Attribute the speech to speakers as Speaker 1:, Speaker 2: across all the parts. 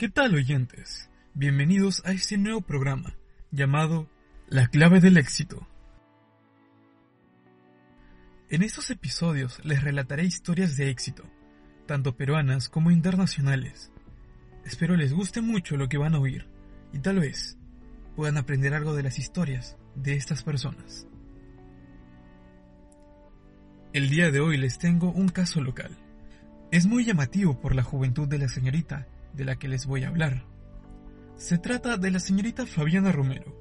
Speaker 1: ¿Qué tal oyentes? Bienvenidos a este nuevo programa llamado La clave del éxito. En estos episodios les relataré historias de éxito, tanto peruanas como internacionales. Espero les guste mucho lo que van a oír y tal vez puedan aprender algo de las historias de estas personas. El día de hoy les tengo un caso local. Es muy llamativo por la juventud de la señorita de la que les voy a hablar. Se trata de la señorita Fabiana Romero,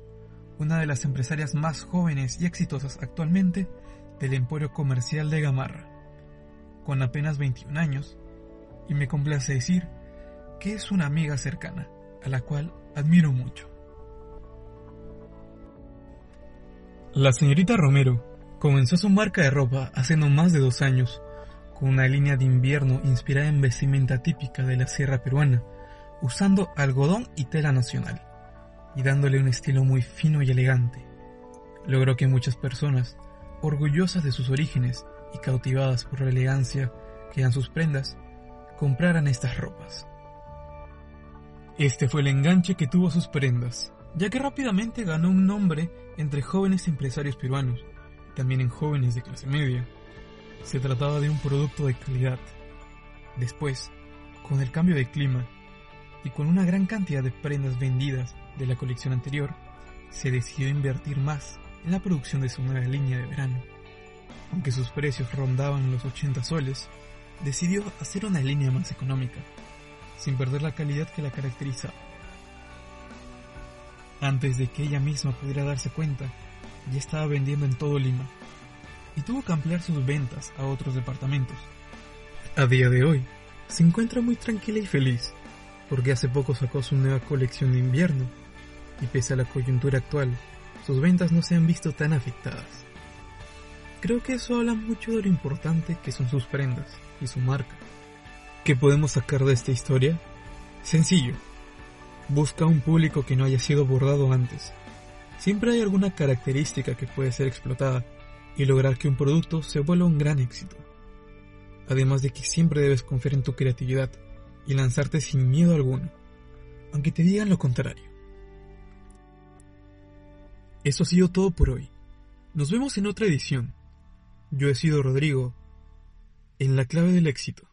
Speaker 1: una de las empresarias más jóvenes y exitosas actualmente del emporio comercial de Gamarra, con apenas 21 años, y me complace decir que es una amiga cercana, a la cual admiro mucho. La señorita Romero comenzó su marca de ropa hace no más de dos años, con una línea de invierno inspirada en vestimenta típica de la sierra peruana, usando algodón y tela nacional, y dándole un estilo muy fino y elegante. Logró que muchas personas, orgullosas de sus orígenes y cautivadas por la elegancia que dan sus prendas, compraran estas ropas. Este fue el enganche que tuvo sus prendas, ya que rápidamente ganó un nombre entre jóvenes empresarios peruanos, también en jóvenes de clase media. Se trataba de un producto de calidad. Después, con el cambio de clima y con una gran cantidad de prendas vendidas de la colección anterior, se decidió invertir más en la producción de su nueva línea de verano. Aunque sus precios rondaban los 80 soles, decidió hacer una línea más económica, sin perder la calidad que la caracterizaba. Antes de que ella misma pudiera darse cuenta, ya estaba vendiendo en todo Lima, y tuvo que ampliar sus ventas a otros departamentos. A día de hoy, se encuentra muy tranquila y feliz, porque hace poco sacó su nueva colección de invierno, y pese a la coyuntura actual, sus ventas no se han visto tan afectadas. Creo que eso habla mucho de lo importante que son sus prendas y su marca. ¿Qué podemos sacar de esta historia? Sencillo. Busca un público que no haya sido abordado antes. Siempre hay alguna característica que puede ser explotada y lograr que un producto se vuelva un gran éxito. Además de que siempre debes confiar en tu creatividad y lanzarte sin miedo alguno, aunque te digan lo contrario. Eso ha sido todo por hoy. Nos vemos en otra edición. Yo he sido Rodrigo, en la clave del éxito.